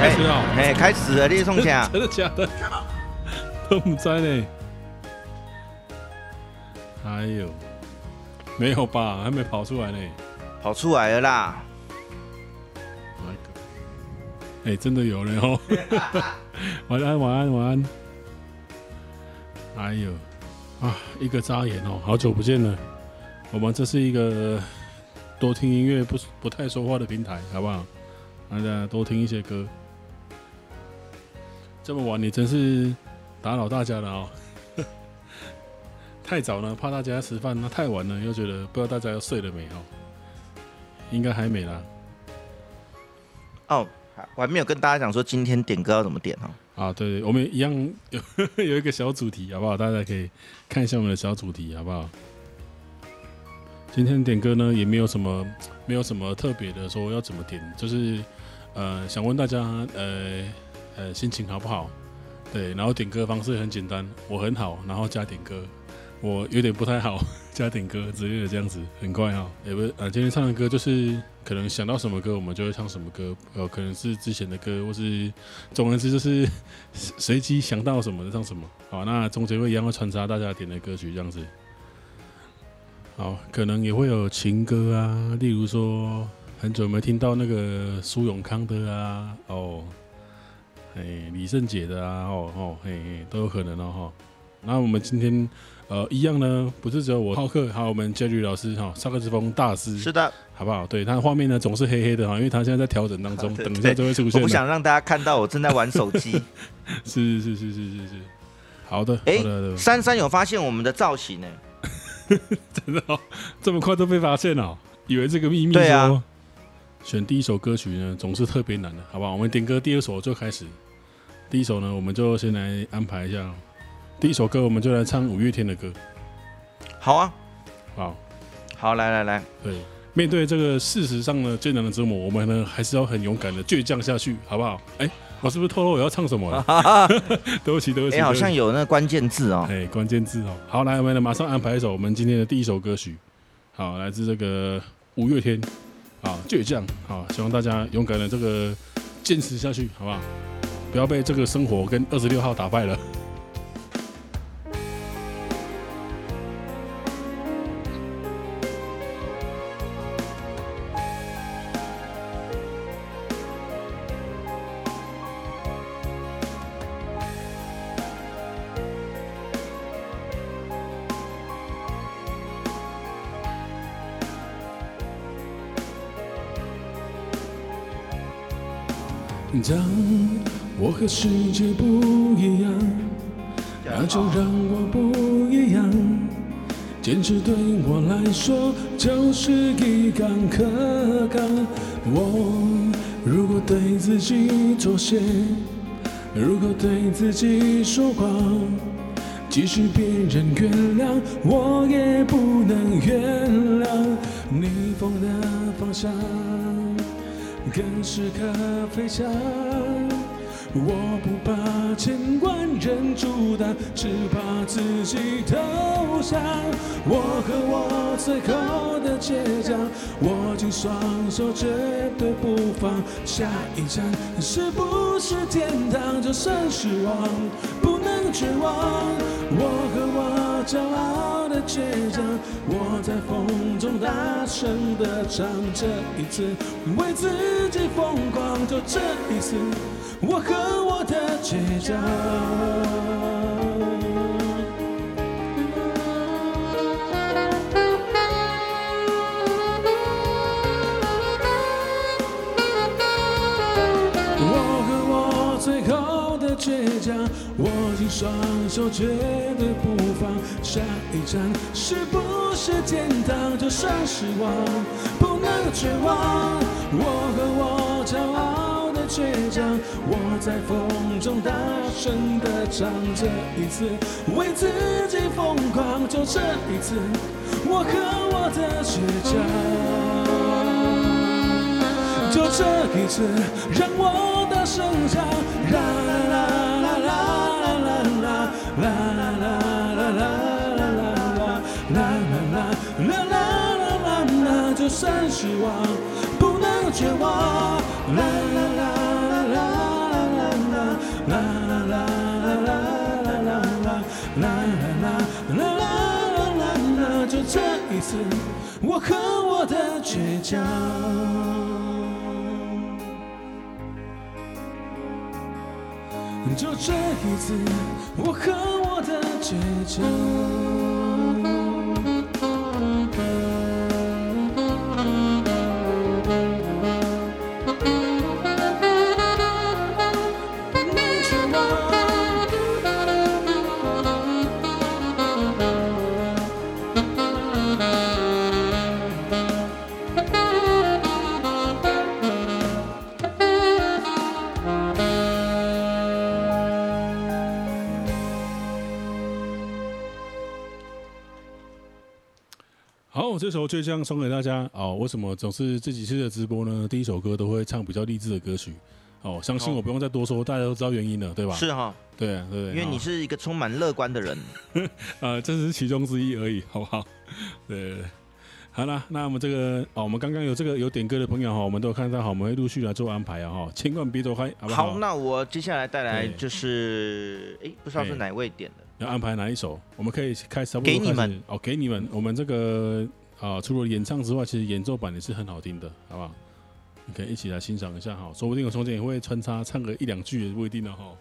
开始哦，哎，开始了，你从前真的假的？都不在呢。哎呦，没有吧？还没跑出来呢。跑出来了啦。哎，真的有了哦。晚安，晚安，晚安。哎呦，啊，一个眨眼哦，好久不见了。我们这是一个多听音乐、不不太说话的平台，好不好？大家多听一些歌。这么晚，你真是打扰大家了哦。太早了，怕大家吃饭；那太晚了，又觉得不知道大家要睡了没哦。应该还没啦。哦，我还没有跟大家讲说今天点歌要怎么点哦。啊，对对，我们一样有 有一个小主题，好不好？大家可以看一下我们的小主题，好不好？今天点歌呢，也没有什么，没有什么特别的说要怎么点，就是。呃，想问大家，呃，呃，心情好不好？对，然后点歌方式很简单，我很好，然后加点歌，我有点不太好，加点歌之类的，这样子很快哈。也不是，呃，今天唱的歌就是可能想到什么歌，我们就会唱什么歌，呃，可能是之前的歌，或是总而言之就是 随机想到什么就唱什么。好，那中间会一样会穿插大家点的歌曲这样子。好，可能也会有情歌啊，例如说。很久没听到那个苏永康的啊，哦，哎，李圣杰的啊，哦哦，嘿嘿，都有可能哦哈。那我们今天呃一样呢，不是只有我浩克，还有我们 Jerry 老师哈，萨克斯风大师，是的，好不好？对，他画面呢总是黑黑的哈，因为他现在在调整当中，等一下就会出现。我不想让大家看到我正在玩手机。是是是是是是是，好的。哎，珊珊有发现我们的造型呢？真的哦，这么快都被发现了，以为这个秘密对啊。选第一首歌曲呢，总是特别难的，好不好？我们点歌第二首就开始。第一首呢，我们就先来安排一下。第一首歌，我们就来唱五月天的歌。好啊，好，好，来来来，对，面对这个事实上的艰难的折磨，我们呢还是要很勇敢的倔强下去，好不好？哎、欸，我是不是透露我要唱什么了？对不起，对不起，哎、欸，好像有那个关键字哦。哎、欸，关键字哦。好，来，我们马上安排一首我们今天的第一首歌曲。好，来自这个五月天。啊，倔强！好，希望大家勇敢的这个坚持下去，好不好？不要被这个生活跟二十六号打败了。当我和世界不一样，那就让我不一样。坚持对我来说就是一杆杠杆。我如果对自己妥协，如果对自己说谎，即使别人原谅，我也不能原谅。逆风的方向。更适合飞翔，我不怕千万人阻挡，只怕自己投降。我和我最后的倔强，握紧双手绝对不放。下一站是不是天堂？就算失望，不能绝望。我和我骄傲的倔强，我在风中大声的唱，这一次为自己疯狂，就这一次，我和我的倔强。我和我最后的倔强，握紧双手绝对不，下一站是不是天堂？就算失望，不能绝望。我和我骄傲的倔强，我在风中大声的唱。这一次为自己疯狂，就这一次，我和我的倔强，就这一次，让我大声唱，让算失望，不能绝望。啦啦啦啦啦。啦啦啦啦啦啦啦啦啦啦啦啦，就这一次，我和我的倔强。就这一次，我和我的倔强。这首倔强送给大家哦。为什么总是这几次的直播呢？第一首歌都会唱比较励志的歌曲哦。相信我不用再多说，大家都知道原因了，对吧？是哈，对啊，对，因为你是一个充满乐观的人。呃，这是其中之一而已，好不好？对，好了，那我们这个哦，我们刚刚有这个有点歌的朋友哈，我们都看到哈，我们会陆续来做安排啊哈，千万别走开，好不好？好，那我接下来带来就是，哎，不知道是哪位点的，要安排哪一首？我们可以开始，给你们哦，给你们，我们这个。啊，除了演唱之外，其实演奏版也是很好听的，好不好？你可以一起来欣赏一下哈，说不定我中间也会穿插唱个一两句也不一定的哈。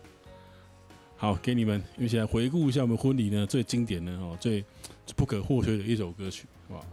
好，给你们一起来回顾一下我们婚礼呢最经典的哦，最不可或缺的一首歌曲，好不好？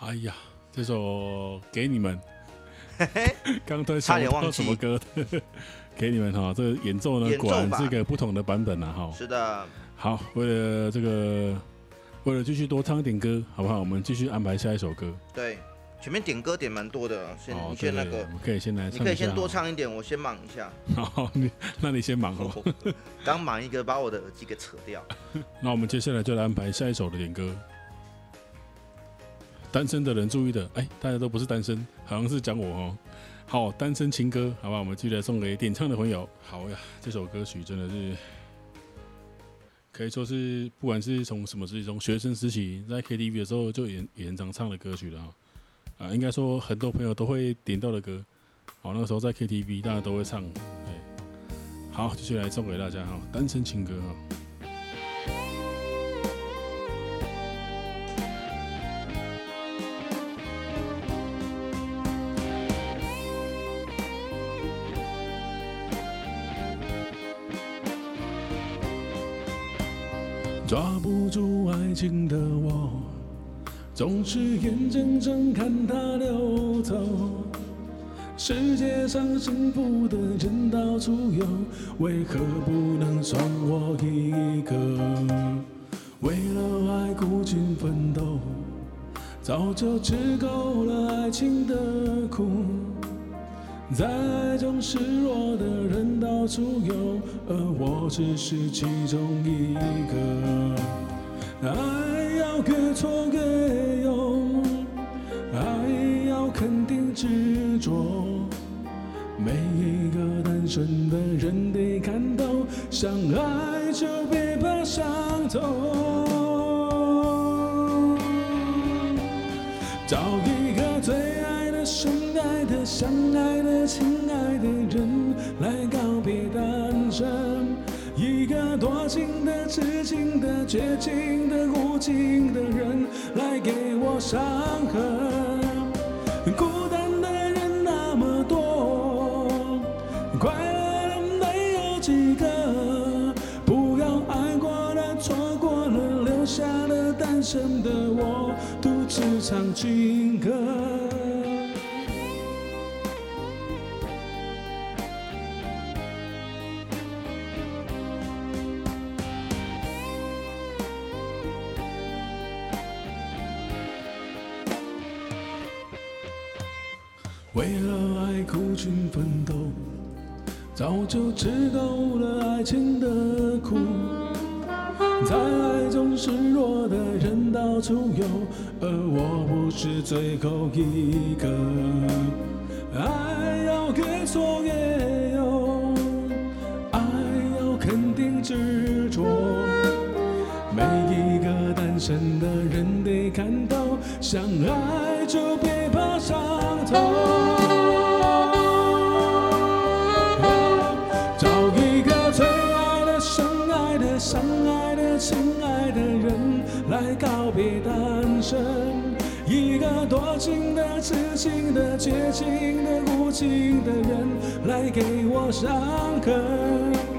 哎呀，这首给你们，刚才差点忘记什么歌？给你们哈，这个演奏呢，果然是一个不同的版本啊。哈。是的。好，为了这个，为了继续多唱一点歌，好不好？我们继续安排下一首歌。对，前面点歌点蛮多的，先你先那个，我们可以先来唱，你可以先多唱一点，我先忙一下。好，你那你先忙哦。刚忙一个，把我的耳机给扯掉。那我们接下来就来安排下一首的点歌。单身的人注意的，哎，大家都不是单身，好像是讲我哦。好，单身情歌，好吧，我们继续来送给点唱的朋友。好呀，这首歌曲真的是可以说是，不管是从什么时期，从学生时期在 KTV 的时候就演演唱唱的歌曲了啊。啊，应该说很多朋友都会点到的歌。好，那个时候在 KTV 大家都会唱。哎，好，继续来送给大家哈，单身情歌哈。的我，总是眼睁睁看它溜走。世界上幸福的人到处有，为何不能算我一个？为了爱孤军奋斗，早就吃够了爱情的苦。在爱中失落的人到处有，而我只是其中一个。爱要越挫越勇，爱要肯定执着。每一个单身的人得看到，相爱就别怕伤痛。找一个最爱的、深爱的、相爱的。亲爱的人，来。多情的、痴情的、绝情的、无情的人，来给我伤痕。孤单的人那么多，快乐的没有几个。不要爱过了、错过了，留下了单身的我，独自唱情歌。为了爱孤军奋斗，早就吃够了爱情的苦。在爱中失落的人到处有，而我不是最后一个。爱要越挫越勇，爱要肯定执着。每一个单身的人得看到，相爱就别怕伤痛。情的、痴情的、绝情的、无情的人，来给我伤痕。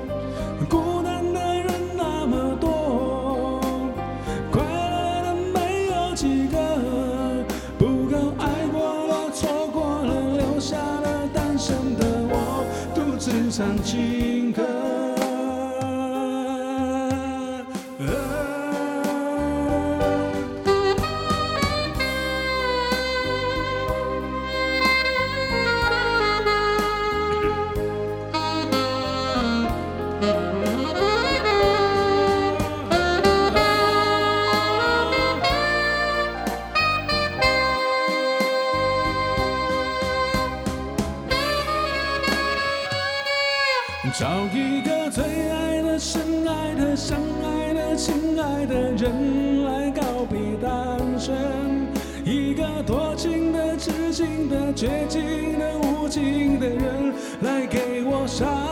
给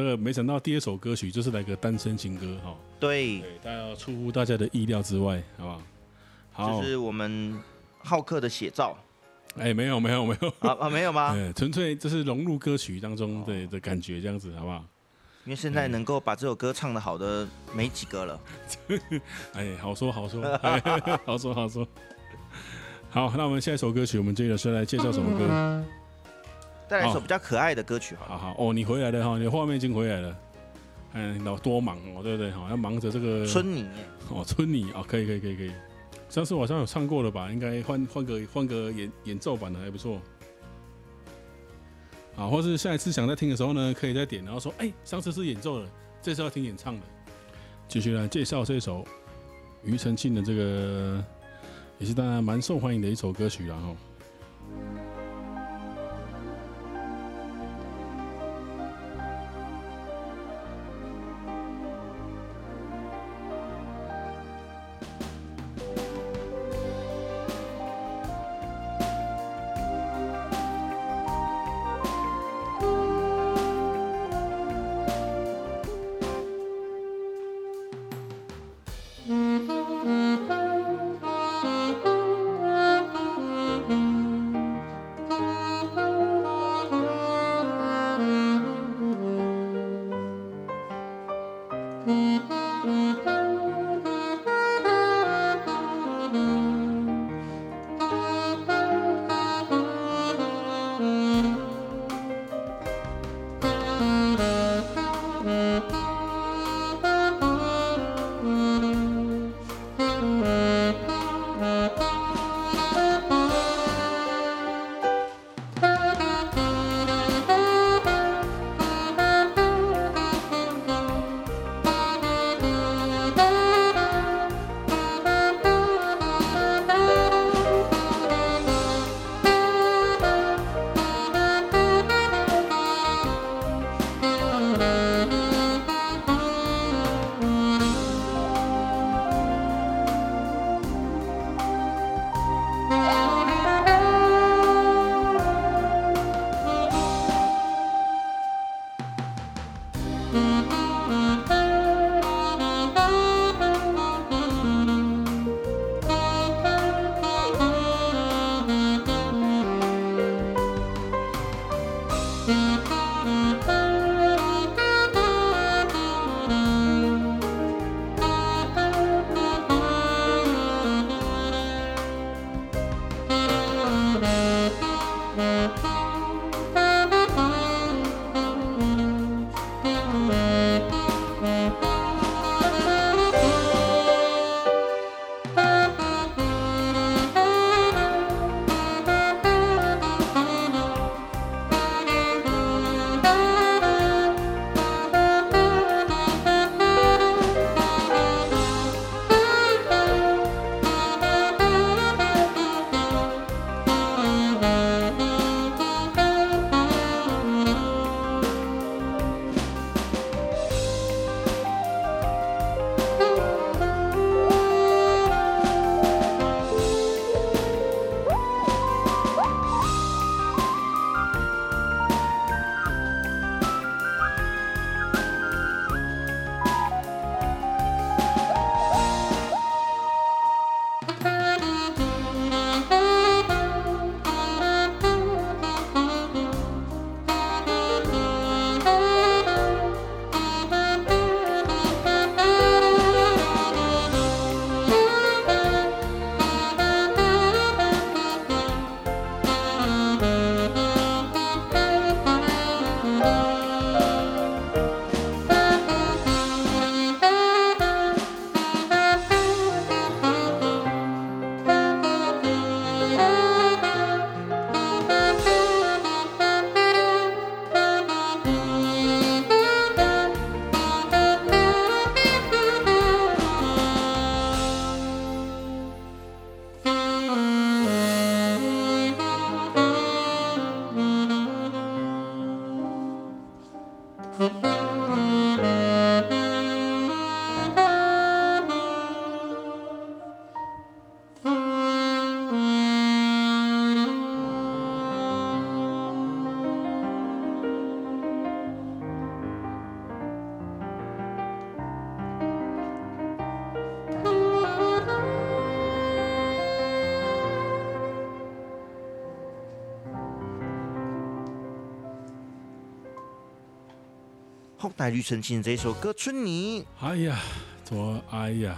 这个没想到第二首歌曲就是来个单身情歌哈。对，对，大家出乎大家的意料之外，好不好？好，就是我们浩克的写照。哎，没有没有没有啊啊，没有吗？对，纯粹就是融入歌曲当中的的感觉，这样子好不好？因为现在能够把这首歌唱的好的没几个了。哎，好说好说，好说 好说。好，那我们下一首歌曲，我们接着是来介绍什么歌？再来一首比较可爱的歌曲，好好哦，你回来了哈，你的画面已经回来了。嗯，老多忙哦，对不对？好，要忙着这个春泥哦，春泥哦，可以可以可以可以。上次我好像有唱过了吧？应该换换个换个演演奏版的还不错。好，或是下一次想再听的时候呢，可以再点，然后说，哎，上次是演奏的，这次要听演唱的。继续来介绍这首庾澄庆的这个，也是大家蛮受欢迎的一首歌曲，然后。Mm-hmm. 后代庾澄庆这一首歌《春泥》。哎呀，怎么？哎呀，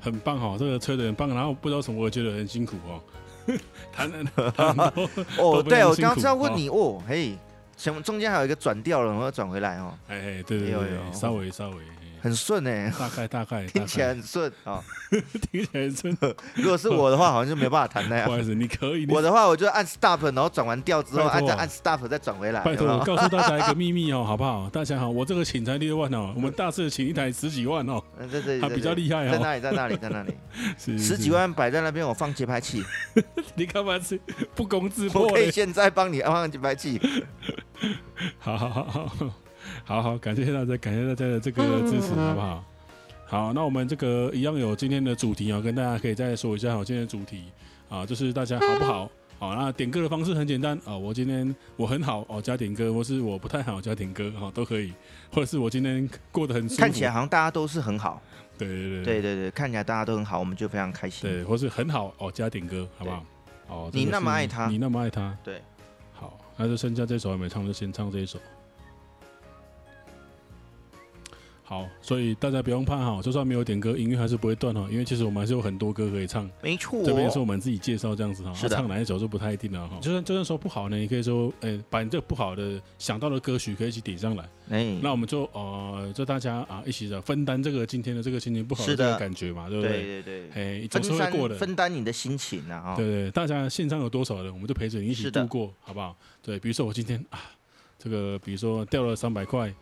很棒哈、哦，这个吹的很棒，然后不知道什么，我觉得很辛苦哦。弹的 哦，对，我刚刚是要问你哦，哦，嘿，前中间还有一个转调了，我要转回来哦。哎哎，对对对，稍微稍微。很顺哎，大概 大概 听起来很顺啊，听起来很顺。如果是我的话，好像就没办法弹那样。不好意思，你可以。我的话，我就按 stop，然后转完调之后，按再按 stop 再转回来。拜托，我告诉大家一个秘密哦，好不好？大家好，我这个请才六万哦，我们大师请一台十几万哦。他比较厉害哦。在那里？在那里？在那里？十几万摆在那边，我放节拍器。你干嘛是不攻自破？我可以现在帮你放节拍器。好好好好 好好，感谢大家，感谢大家的这个支持，好不好？好，那我们这个一样有今天的主题啊，跟大家可以再说一下好，今天的主题啊，就是大家好不好？好，那点歌的方式很简单啊，我今天我很好哦，加点歌，或是我不太好加点歌哈，都可以，或者是我今天过得很舒服，看起来好像大家都是很好，对对对对对对，看起来大家都很好，我们就非常开心，对，或是很好哦，加点歌好不好？哦，你那么爱他，你那么爱他，对，好，那就剩下这首还没唱，就先唱这一首。好，所以大家不用怕哈，就算没有点歌，音乐还是不会断哈，因为其实我们还是有很多歌可以唱。没错，这边也是我们自己介绍这样子哈，唱哪一首就不太一定了哈。就算就算说不好呢，你可以说，哎、欸，把你这个不好的想到的歌曲可以一起点上来。哎、欸，那我们就呃，就大家啊一起的分担这个今天的这个心情不好的这个感觉嘛，对不对？对对对，哎、欸，总是会过的。分担你的心情啊，对，对对，大家线上有多少人，我们就陪着你一起度过，好不好？对，比如说我今天啊，这个比如说掉了三百块。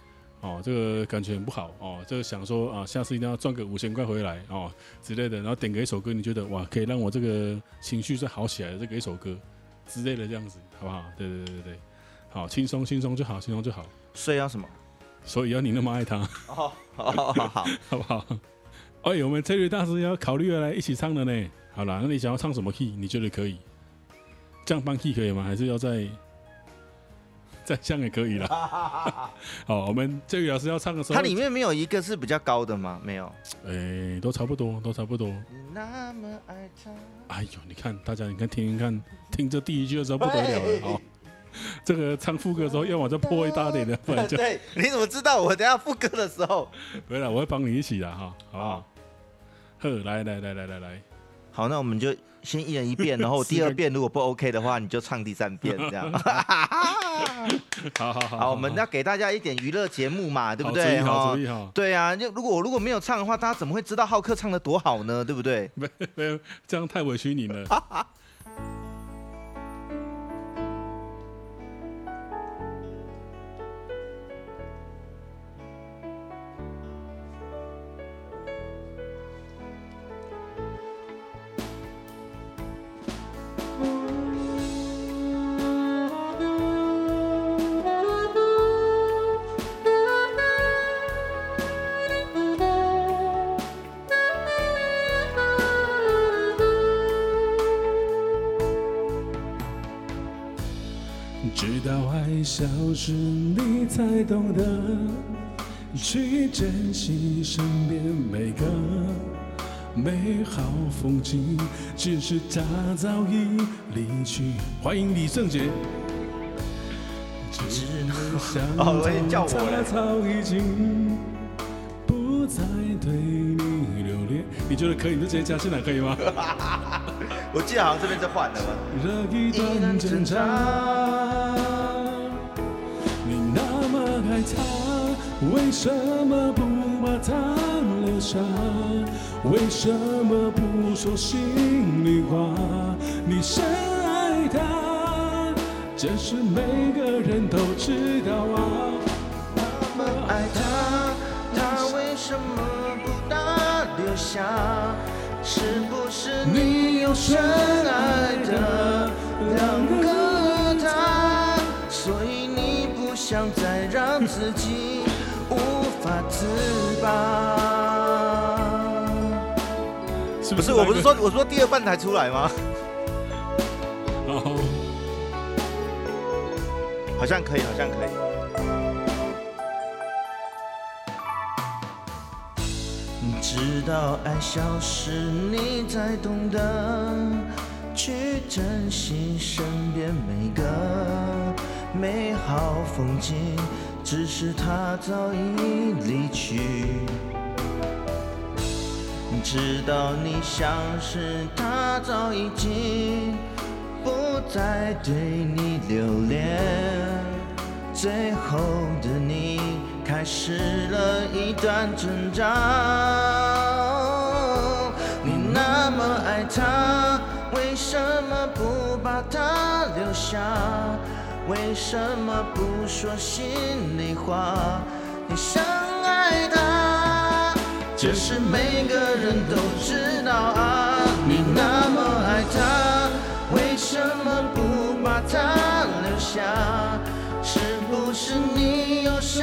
哦，这个感觉很不好哦，这个想说啊，下次一定要赚个五千块回来哦之类的，然后点个一首歌，你觉得哇，可以让我这个情绪再好起来的这个一首歌之类的这样子，好不好？对对对对对，好，轻松轻松就好，轻松就好。所以要什么？所以要你那么爱他。哦，好好好，好不好？哎，我们这位大师要考虑要来一起唱的呢。好了，那你想要唱什么 key？你觉得可以？降半 key 可以吗？还是要在？再像也可以了。好，我们这个老师要唱的时候，它里面没有一个是比较高的吗？没有。哎、欸，都差不多，都差不多。那么爱他。哎呦，你看大家，你看听听看，听这第一句的时候不得了了好。这个唱副歌的时候要往这破一大点的，不然就。对，你怎么知道我等下副歌的时候？不了，我会帮你一起的哈，好不好？呵，来来来来来来。好，那我们就先一人一遍，然后第二遍如果不 OK 的话，你就唱第三遍，这样。好好好，好，我们要给大家一点娱乐节目嘛，对不对？好主意，好。对啊，就如果我如果没有唱的话，大家怎么会知道浩克唱的多好呢？对不对？没没有，这样太委屈你了。消失，你才懂得去珍惜身边每个美好风景。只是他早已离去。欢迎李圣杰。只能想到他早已经不再对你留恋。你觉得可以？你就直接加进来可以吗？我记得好像这边是换的吧。这一段挣扎。爱他为什么不把他留下？为什么不说心里话？你深爱他，这是每个人都知道啊。那么爱他，他为什么不把留下？是不是你有深爱的两个想再让自己无法。自拔，是不是？我不是说，我说第二半才出来吗？哦，好像可以，好像可以。直到爱消失，你才懂得去珍惜身边每个美好风景。只是他早已离去。知道你像是他早已经不再对你留恋，最后的你开始了一段挣扎。你那么爱他，为什么不把他留下？为什么不说心里话？你深爱他，这是每个人都知道啊。你那么爱他，为什么不把他留下？是不是你有深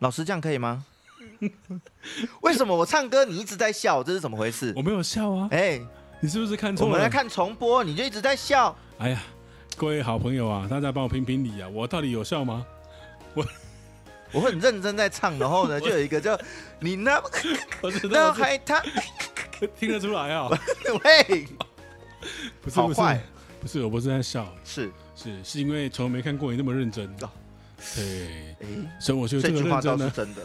老师，这样可以吗？为什么我唱歌你一直在笑？这是怎么回事？我没有笑啊！哎、欸，你是不是看错了？我们来看重播，你就一直在笑。哎呀，各位好朋友啊，大家帮我评评理啊！我到底有笑吗？我 我很认真在唱，然后呢，就有一个叫 你那，那还他听得出来啊？喂，不是不是不是，我不是在笑，是是是因为从来没看过你那么认真。哦、对，哎，所以我觉得这个认真呢，真的。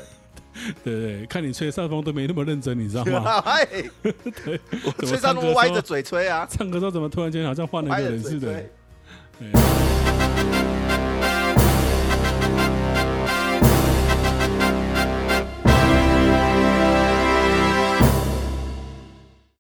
对对，看你吹上风都没那么认真，你知道吗？对，我吹上风歪着嘴吹啊，唱歌时候怎么突然间好像换了一个人似的？对。